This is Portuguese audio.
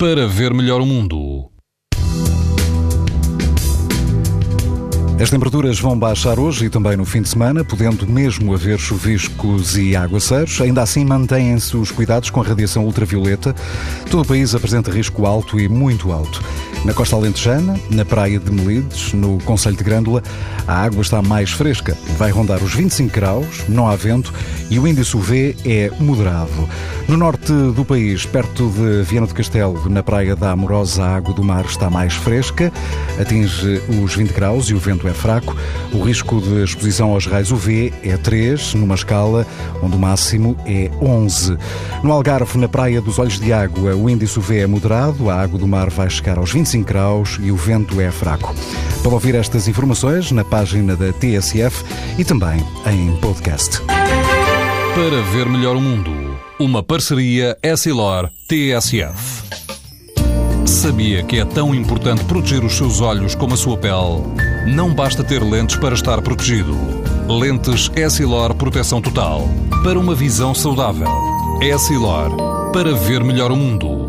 para ver melhor o mundo. As temperaturas vão baixar hoje e também no fim de semana, podendo mesmo haver chuviscos e aguaceiros. Ainda assim, mantêm-se os cuidados com a radiação ultravioleta. Todo o país apresenta risco alto e muito alto. Na costa alentejana, na praia de Melides, no Conselho de Grândola, a água está mais fresca. Vai rondar os 25 graus, não há vento e o índice UV é moderado. No norte do país, perto de Viana do Castelo, na praia da Amorosa, a água do mar está mais fresca, atinge os 20 graus e o vento é fraco. O risco de exposição aos raios UV é 3, numa escala onde o máximo é 11. No Algarve, na praia dos Olhos de Água, o índice UV é moderado, a água do mar vai chegar aos 25 graus e o vento é fraco. Para ouvir estas informações na página da TSF e também em podcast. Para ver melhor o mundo, uma parceria Essilor-TSF. Sabia que é tão importante proteger os seus olhos como a sua pele? Não basta ter lentes para estar protegido. Lentes Essilor Proteção Total. Para uma visão saudável. Essilor. Para ver melhor o mundo.